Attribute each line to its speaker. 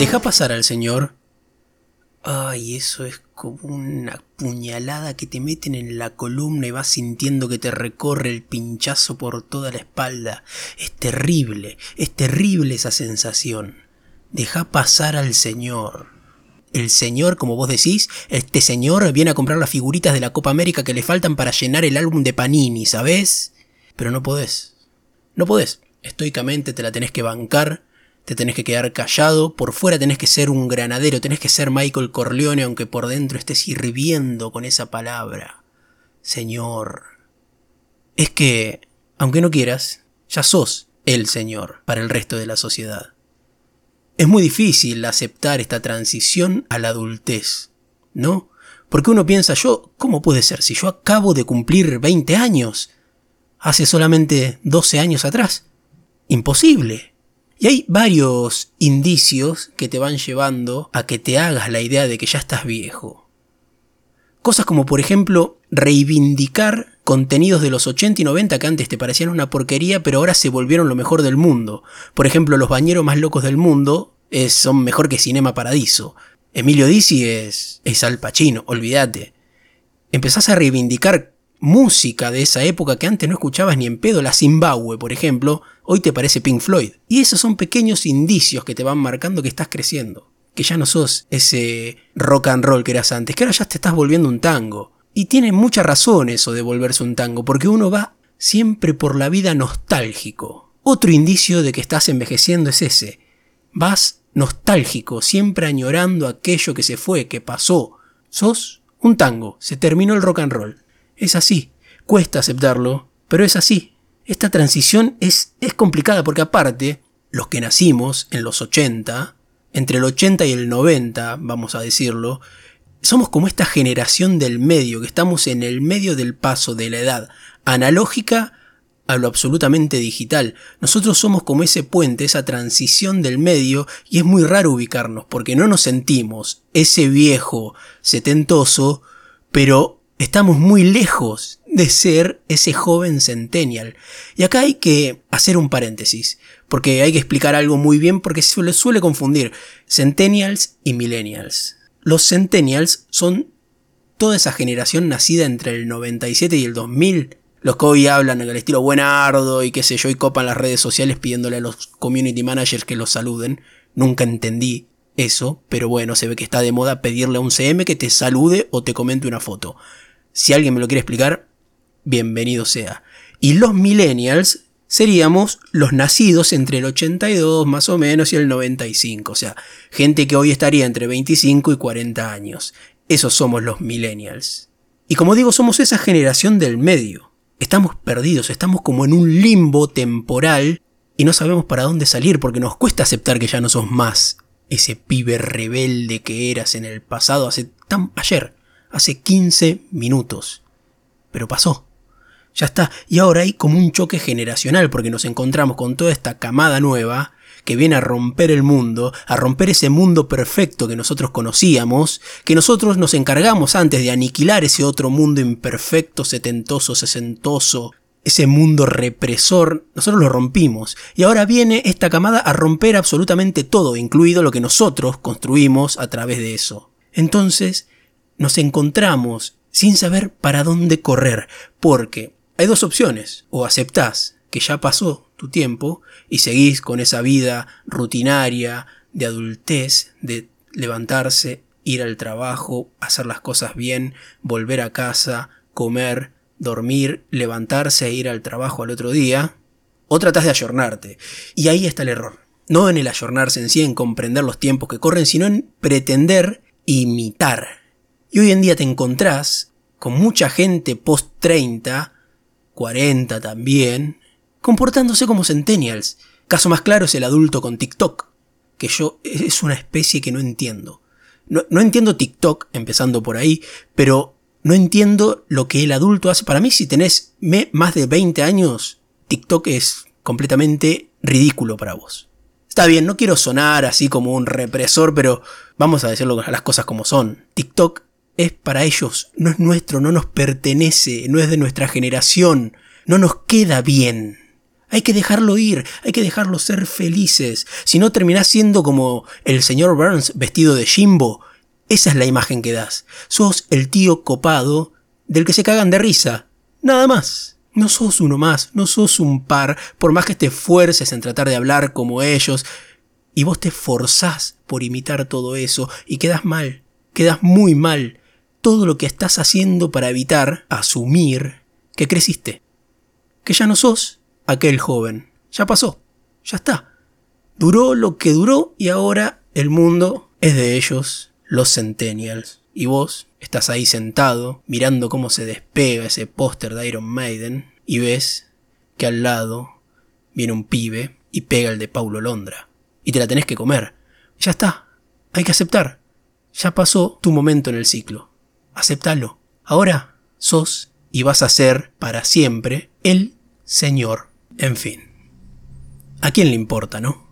Speaker 1: Deja pasar al señor. Ay, eso es como una puñalada que te meten en la columna y vas sintiendo que te recorre el pinchazo por toda la espalda. Es terrible, es terrible esa sensación. Deja pasar al señor. El señor, como vos decís, este señor viene a comprar las figuritas de la Copa América que le faltan para llenar el álbum de Panini, ¿sabes? Pero no podés. No podés. Estoicamente te la tenés que bancar te tenés que quedar callado, por fuera tenés que ser un granadero, tenés que ser Michael Corleone aunque por dentro estés hirviendo con esa palabra. Señor. Es que, aunque no quieras, ya sos el Señor para el resto de la sociedad. Es muy difícil aceptar esta transición a la adultez, ¿no? Porque uno piensa, yo, ¿cómo puede ser si yo acabo de cumplir 20 años? Hace solamente 12 años atrás. Imposible. Y hay varios indicios que te van llevando a que te hagas la idea de que ya estás viejo. Cosas como por ejemplo reivindicar contenidos de los 80 y 90 que antes te parecían una porquería pero ahora se volvieron lo mejor del mundo. Por ejemplo, los bañeros más locos del mundo son mejor que Cinema Paradiso. Emilio Dizzi es, es Al Pacino, olvídate. Empezás a reivindicar música de esa época que antes no escuchabas ni en pedo, la Zimbabue, por ejemplo, hoy te parece Pink Floyd. Y esos son pequeños indicios que te van marcando que estás creciendo. Que ya no sos ese rock and roll que eras antes, que ahora ya te estás volviendo un tango. Y tiene mucha razón eso de volverse un tango, porque uno va siempre por la vida nostálgico. Otro indicio de que estás envejeciendo es ese. Vas nostálgico, siempre añorando aquello que se fue, que pasó. Sos un tango, se terminó el rock and roll. Es así. Cuesta aceptarlo, pero es así. Esta transición es, es complicada porque aparte, los que nacimos en los 80, entre el 80 y el 90, vamos a decirlo, somos como esta generación del medio, que estamos en el medio del paso de la edad analógica a lo absolutamente digital. Nosotros somos como ese puente, esa transición del medio, y es muy raro ubicarnos, porque no nos sentimos ese viejo setentoso, pero estamos muy lejos de ser ese joven centennial. Y acá hay que hacer un paréntesis, porque hay que explicar algo muy bien porque se suele, suele confundir centennials y millennials. Los centennials son toda esa generación nacida entre el 97 y el 2000, los que hoy hablan en el estilo buenardo y qué sé yo y copan las redes sociales pidiéndole a los community managers que los saluden. Nunca entendí eso, pero bueno, se ve que está de moda pedirle a un CM que te salude o te comente una foto. Si alguien me lo quiere explicar, bienvenido sea. Y los millennials seríamos los nacidos entre el 82 más o menos y el 95, o sea, gente que hoy estaría entre 25 y 40 años. Esos somos los millennials. Y como digo, somos esa generación del medio. Estamos perdidos, estamos como en un limbo temporal y no sabemos para dónde salir porque nos cuesta aceptar que ya no sos más ese pibe rebelde que eras en el pasado hace tan ayer hace 15 minutos. Pero pasó. Ya está. Y ahora hay como un choque generacional porque nos encontramos con toda esta camada nueva que viene a romper el mundo, a romper ese mundo perfecto que nosotros conocíamos, que nosotros nos encargamos antes de aniquilar ese otro mundo imperfecto, setentoso, sesentoso, ese mundo represor, nosotros lo rompimos. Y ahora viene esta camada a romper absolutamente todo, incluido lo que nosotros construimos a través de eso. Entonces, nos encontramos sin saber para dónde correr, porque hay dos opciones, o aceptás que ya pasó tu tiempo y seguís con esa vida rutinaria de adultez, de levantarse, ir al trabajo, hacer las cosas bien, volver a casa, comer, dormir, levantarse e ir al trabajo al otro día, o tratás de ayornarte. Y ahí está el error. No en el ayornarse en sí, en comprender los tiempos que corren, sino en pretender imitar y hoy en día te encontrás con mucha gente post 30, 40 también, comportándose como centennials. Caso más claro es el adulto con TikTok, que yo es una especie que no entiendo. No, no entiendo TikTok, empezando por ahí, pero no entiendo lo que el adulto hace. Para mí, si tenés más de 20 años, TikTok es completamente ridículo para vos. Está bien, no quiero sonar así como un represor, pero vamos a decirlo las cosas como son. TikTok es para ellos, no es nuestro, no nos pertenece, no es de nuestra generación, no nos queda bien. Hay que dejarlo ir, hay que dejarlo ser felices. Si no terminás siendo como el señor Burns vestido de Jimbo, esa es la imagen que das. Sos el tío copado del que se cagan de risa. Nada más. No sos uno más, no sos un par, por más que te esfuerces en tratar de hablar como ellos, y vos te esforzás por imitar todo eso y quedas mal, quedas muy mal. Todo lo que estás haciendo para evitar asumir que creciste, que ya no sos aquel joven, ya pasó, ya está. Duró lo que duró y ahora el mundo es de ellos, los centennials. Y vos estás ahí sentado mirando cómo se despega ese póster de Iron Maiden y ves que al lado viene un pibe y pega el de Paulo Londra. Y te la tenés que comer. Ya está. Hay que aceptar. Ya pasó tu momento en el ciclo. Aceptalo. Ahora sos y vas a ser para siempre el Señor. En fin. ¿A quién le importa, no?